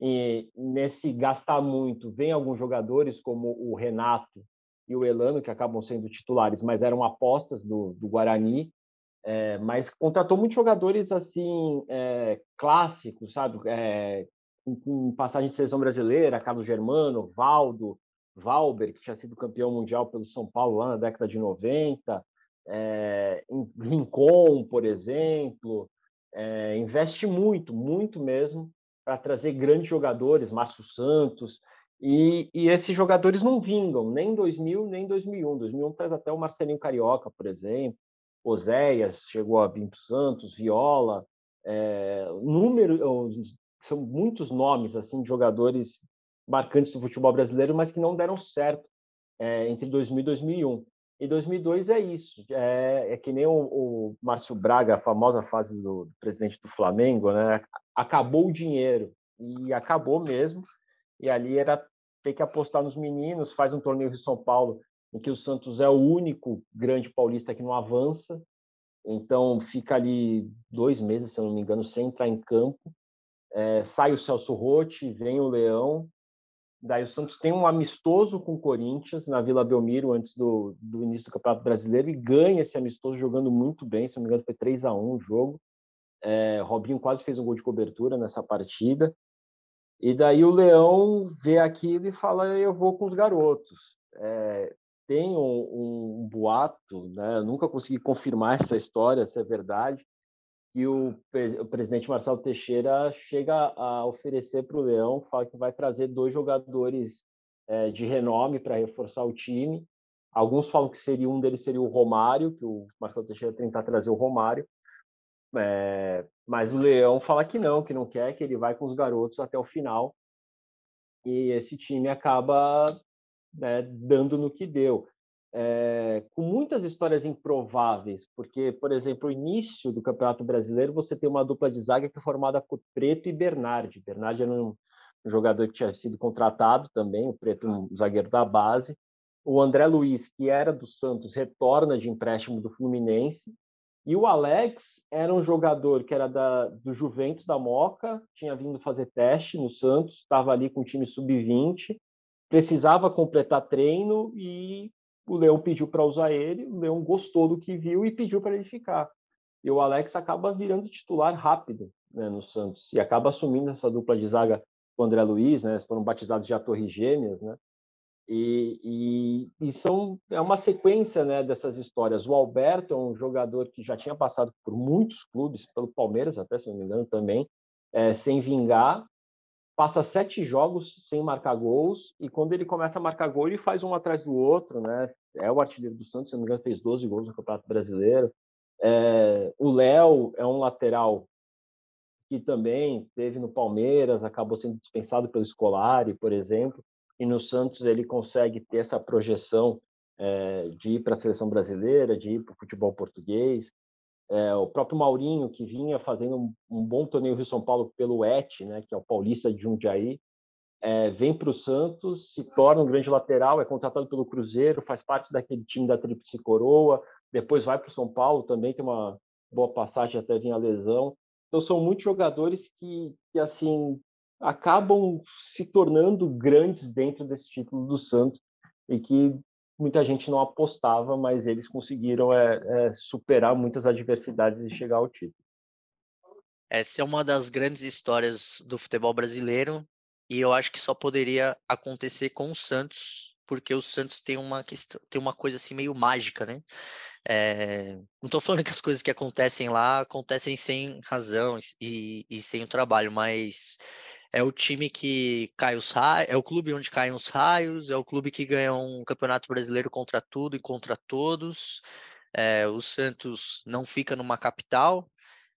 e nesse gastar muito vem alguns jogadores como o Renato e o Elano que acabam sendo titulares mas eram apostas do, do Guarani é, mas contratou muitos jogadores assim é, clássicos sabe? É, com, com passagem de seleção brasileira Carlos Germano Valdo Valber, que tinha sido campeão mundial pelo São Paulo lá na década de 90, é, Rincon, por exemplo, é, investe muito, muito mesmo, para trazer grandes jogadores, Márcio Santos, e, e, esses jogadores não vingam, nem em 2000, nem em 2001. 2001 traz até o Marcelinho Carioca, por exemplo, Oséias chegou a para Santos, Viola, é, número, são muitos nomes assim de jogadores marcantes do futebol brasileiro, mas que não deram certo é, entre 2000 e 2001. E 2002 é isso, é, é que nem o, o, Márcio Braga, a famosa fase do, do, presidente do Flamengo, né? Acabou o dinheiro e acabou mesmo. E ali era ter que apostar nos meninos, faz um torneio de São Paulo em que o Santos é o único grande paulista que não avança. Então fica ali dois meses, se eu não me engano, sem entrar em campo. É, sai o Celso Rotti, vem o Leão, Daí o Santos tem um amistoso com o Corinthians na Vila Belmiro antes do, do início do Campeonato Brasileiro e ganha esse amistoso jogando muito bem. Se não me engano, foi 3 a 1 o jogo. É, Robinho quase fez um gol de cobertura nessa partida. E daí o Leão vê aquilo e fala: Eu vou com os garotos. É, tem um, um, boato, né? Eu nunca consegui confirmar essa história, se é verdade, que o, o, presidente Marcelo Teixeira chega a oferecer para o Leão, fala que vai trazer dois jogadores é, de renome para reforçar o time. Alguns falam que seria um deles seria o Romário, que o Marcelo Teixeira tentar trazer o Romário, é, mas o Leão fala que não, que não quer, que ele vai com os garotos até o final. E esse time acaba né, dando no que deu é, com muitas histórias improváveis, porque, por exemplo, o início do Campeonato Brasileiro, você tem uma dupla de zaga que é formada por Preto e Bernardi. Bernardi era um, jogador que tinha sido contratado também, o Preto, um zagueiro da base. O André Luiz, que era do Santos, retorna de empréstimo do Fluminense. E o Alex era um jogador que era da, do Juventus da Moca, tinha vindo fazer teste no Santos, estava ali com o time sub-20, precisava completar treino e o Leão pediu para usar ele, o Leão gostou do que viu e pediu para ele ficar. E o Alex acaba virando titular rápido né, no Santos e acaba assumindo essa dupla de zaga com o André Luiz, né? Foram batizados de Torres Gêmeas, né? E, e, e, são é uma sequência né, dessas histórias. O Alberto é um jogador que já tinha passado por muitos clubes, pelo Palmeiras até, se não me engano, também, é, sem vingar, passa sete jogos sem marcar gols e quando ele começa a marcar gol ele faz um atrás do outro, né? É o artilheiro do Santos, se não me engano, fez 12 gols no Campeonato Brasileiro. É, o Léo é um lateral que também teve no Palmeiras, acabou sendo dispensado pelo Scolari, por exemplo, e no Santos ele consegue ter essa projeção é, de ir para a seleção brasileira, de ir para o futebol português. É, o próprio Maurinho, que vinha fazendo um, um bom torneio Rio São Paulo pelo ET, né, que é o Paulista de Jundiaí, é, vem para o Santos, se torna um grande lateral, é contratado pelo Cruzeiro, faz parte daquele time da Tríplice Coroa, depois vai para o São Paulo, também tem uma boa passagem até vir a lesão. Então são muitos jogadores que, que assim acabam se tornando grandes dentro desse título do Santos e que muita gente não apostava, mas eles conseguiram é, é, superar muitas adversidades e chegar ao título. Essa é uma das grandes histórias do futebol brasileiro e eu acho que só poderia acontecer com o Santos, porque o Santos tem uma questão, tem uma coisa assim meio mágica, né? É, não estou falando que as coisas que acontecem lá acontecem sem razão e, e sem o trabalho, mas é o time que cai os raios, é o clube onde caem os raios, é o clube que ganha um campeonato brasileiro contra tudo e contra todos. É, o Santos não fica numa capital,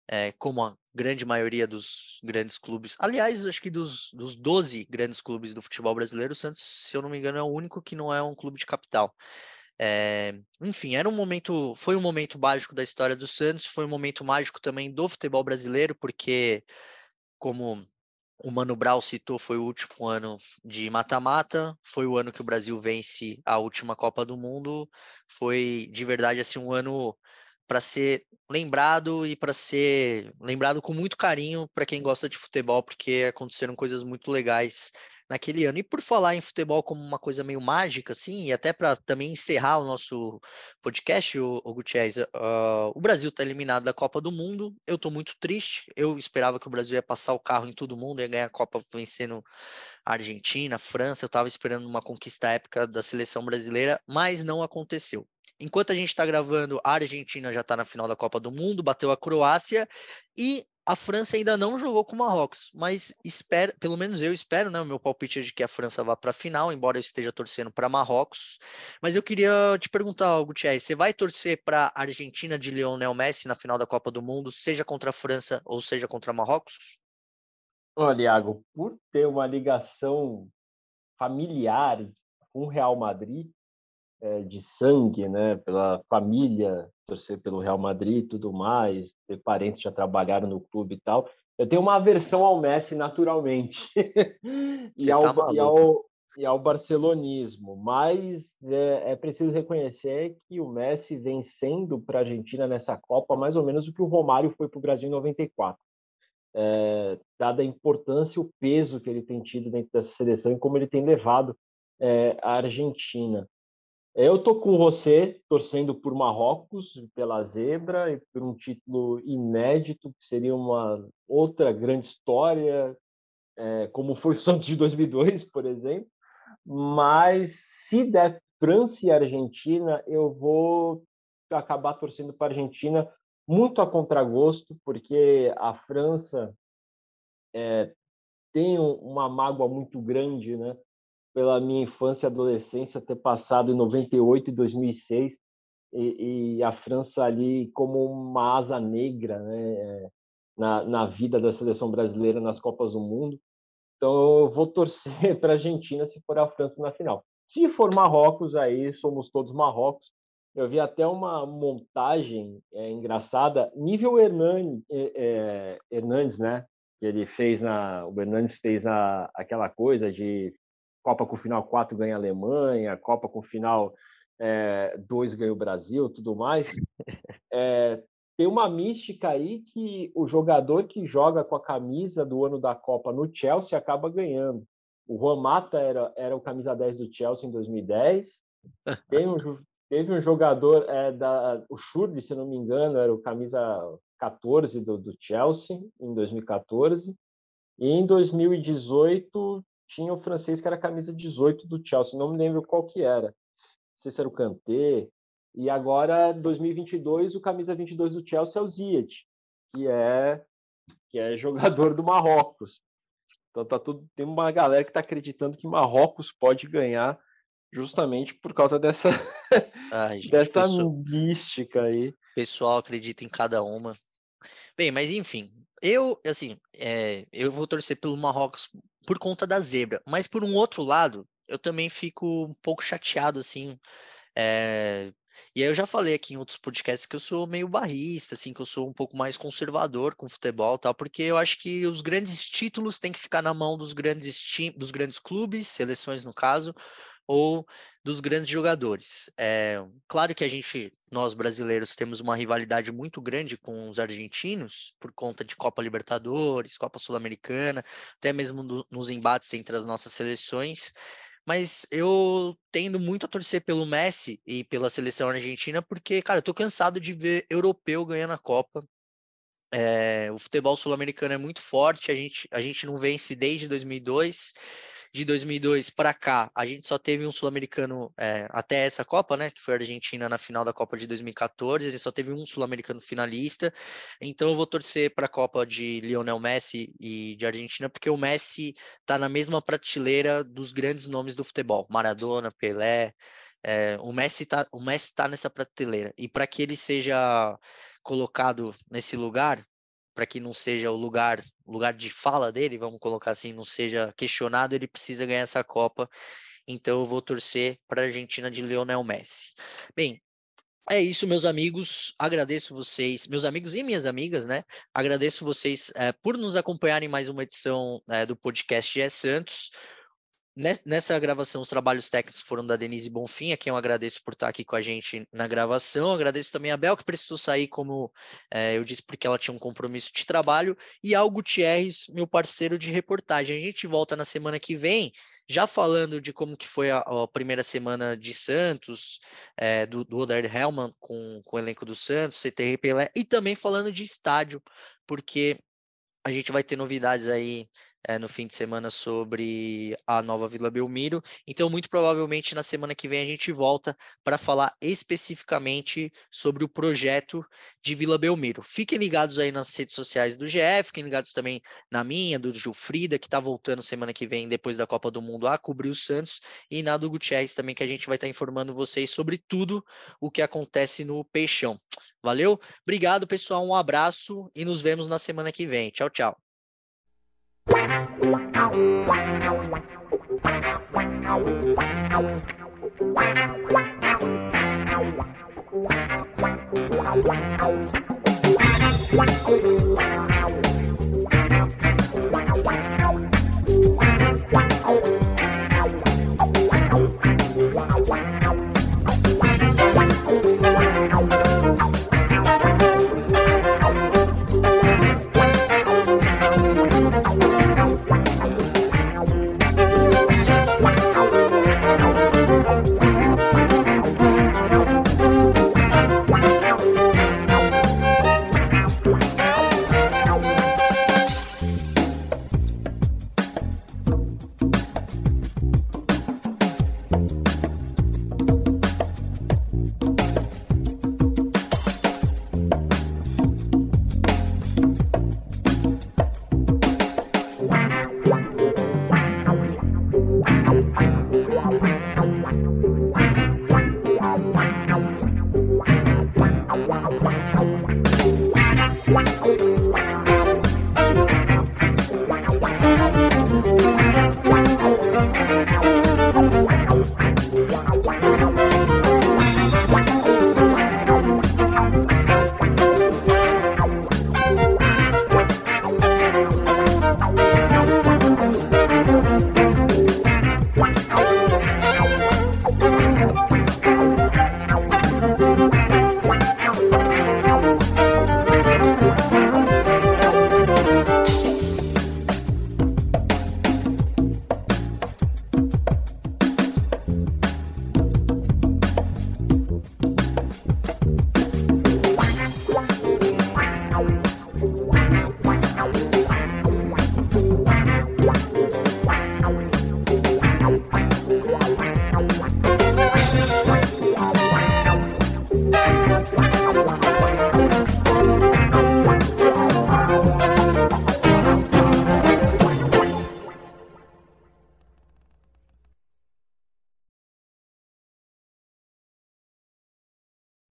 é, como a grande maioria dos grandes clubes. Aliás, acho que dos, dos 12 grandes clubes do futebol brasileiro, o Santos, se eu não me engano, é o único que não é um clube de capital. É, enfim, era um momento, foi um momento mágico da história do Santos, foi um momento mágico também do futebol brasileiro, porque como o Mano Brown citou, foi o último ano de mata-mata, foi o ano que o Brasil vence a última Copa do Mundo, foi de verdade assim um ano para ser lembrado e para ser lembrado com muito carinho para quem gosta de futebol, porque aconteceram coisas muito legais naquele ano. E por falar em futebol como uma coisa meio mágica, assim, e até para também encerrar o nosso podcast, o, o Gutierrez, uh, o Brasil está eliminado da Copa do Mundo. Eu estou muito triste. Eu esperava que o Brasil ia passar o carro em todo mundo, ia ganhar a Copa vencendo a Argentina, a França. Eu estava esperando uma conquista épica da seleção brasileira, mas não aconteceu. Enquanto a gente está gravando, a Argentina já está na final da Copa do Mundo, bateu a Croácia e a França ainda não jogou com o Marrocos, mas espero, pelo menos eu espero, né? O meu palpite é de que a França vá para a final, embora eu esteja torcendo para Marrocos. Mas eu queria te perguntar, Gutierrez, você vai torcer para a Argentina de Lionel Messi na final da Copa do Mundo, seja contra a França ou seja contra Marrocos? Olha, Iago, por ter uma ligação familiar com o Real Madrid, é, de sangue, né, pela família, torcer pelo Real Madrid e tudo mais, ter parentes que já trabalharam no clube e tal. Eu tenho uma aversão ao Messi naturalmente (laughs) e, ao, tá e, ao, e, ao, barcelonismo, mas é, é, preciso reconhecer que o Messi vem sendo para a Argentina nessa Copa mais ou menos o que o Romário foi para o Brasil em 94. É, dada a importância e o peso que ele tem tido dentro dessa seleção e como ele tem levado é, a Argentina. Eu tô com você torcendo por Marrocos, pela zebra e por um título inédito, que seria uma outra grande história, é, como foi (laughs) o Santos de 2002, por exemplo. Mas se der França e Argentina, eu vou acabar torcendo para a Argentina muito a contragosto, porque a França é, tem uma mágoa muito grande, né? Pela minha infância e adolescência ter passado em 98 e 2006 e, e a França ali como uma asa negra né, é, na, na vida da seleção brasileira nas Copas do Mundo. Então eu vou torcer (laughs) para a Argentina se for a França na final. Se for Marrocos, aí somos todos Marrocos. Eu vi até uma montagem é, engraçada, nível Hernandes, é, é, Hernandes, né? Que ele fez na, o Hernandes fez a, aquela coisa de Copa com final 4 ganha a Alemanha, Copa com final é, 2 ganha o Brasil, tudo mais. (laughs) É, tem uma mística aí que o jogador que joga com a camisa do ano da Copa no Chelsea acaba ganhando. O Juan Mata era, era o camisa 10 do Chelsea em 2010. Teve um, (laughs) teve um jogador, é, da, o Schurli, se não me engano, era o camisa 14 do, do Chelsea em 2014. E em 2018 tinha o francês que era a camisa 18 do Chelsea, não me lembro qual que era. Não sei se era o Kanté. E agora, 2022, o camisa 22 do Chelsea é o Ziyech, que é que é jogador do Marrocos. Então tá tudo, tem uma galera que está acreditando que Marrocos pode ganhar justamente por causa dessa (laughs) Ai, gente, dessa pessoal, mística aí. O pessoal acredita em cada uma. Bem, mas enfim, eu, assim, é, eu vou torcer pelo Marrocos por conta da zebra, mas por um outro lado, eu também fico um pouco chateado, assim, é, e aí eu já falei aqui em outros podcasts que eu sou meio barrista, assim, que eu sou um pouco mais conservador com futebol, tal, porque eu acho que os grandes títulos têm que ficar na mão dos grandes dos grandes clubes, seleções no caso, ou dos grandes jogadores. É, claro que a gente, nós brasileiros, temos uma rivalidade muito grande com os argentinos por conta de Copa Libertadores, Copa Sul-Americana, até mesmo no, nos embates entre as nossas seleções mas eu tendo muito a torcer pelo Messi e pela seleção argentina, porque, cara, eu tô cansado de ver europeu ganhando a Copa. É, o futebol sul-americano é muito forte, a gente, a gente não vence desde 2002 de 2002 para cá, a gente só teve um sul-americano é, até essa Copa, né? Que foi a Argentina na final da Copa de 2014. A gente só teve um sul-americano finalista. Então eu vou torcer para a Copa de Lionel Messi e de Argentina, porque o Messi está na mesma prateleira dos grandes nomes do futebol: Maradona, Pelé. É, o Messi está tá nessa prateleira e para que ele seja colocado nesse lugar para que não seja o lugar, lugar de fala dele, vamos colocar assim, não seja questionado, ele precisa ganhar essa Copa. Então eu vou torcer para a Argentina de Lionel Messi. Bem, é isso, meus amigos. Agradeço vocês, meus amigos e minhas amigas, né? Agradeço vocês é, por nos acompanharem em mais uma edição é, do podcast é Santos. Nessa gravação, os trabalhos técnicos foram da Denise Bonfim, a quem eu agradeço por estar aqui com a gente na gravação. Agradeço também a Bel, que precisou sair, como é, eu disse, porque ela tinha um compromisso de trabalho. E ao Gutierrez, meu parceiro de reportagem. A gente volta na semana que vem, já falando de como que foi a, a primeira semana de Santos, é, do, do Oder Hellman com, com o elenco do Santos, CTR Pelé, e também falando de estádio, porque a gente vai ter novidades aí é, no fim de semana sobre a nova Vila Belmiro. Então, muito provavelmente na semana que vem a gente volta para falar especificamente sobre o projeto de Vila Belmiro. Fiquem ligados aí nas redes sociais do GE, fiquem ligados também na minha, do Gilfrida, que está voltando semana que vem, depois da Copa do Mundo, a cobrir o Santos, e na do Gutierrez também, que a gente vai estar tá informando vocês sobre tudo o que acontece no Peixão. Valeu? Obrigado, pessoal. Um abraço e nos vemos na semana que vem. Tchau, tchau. Wow.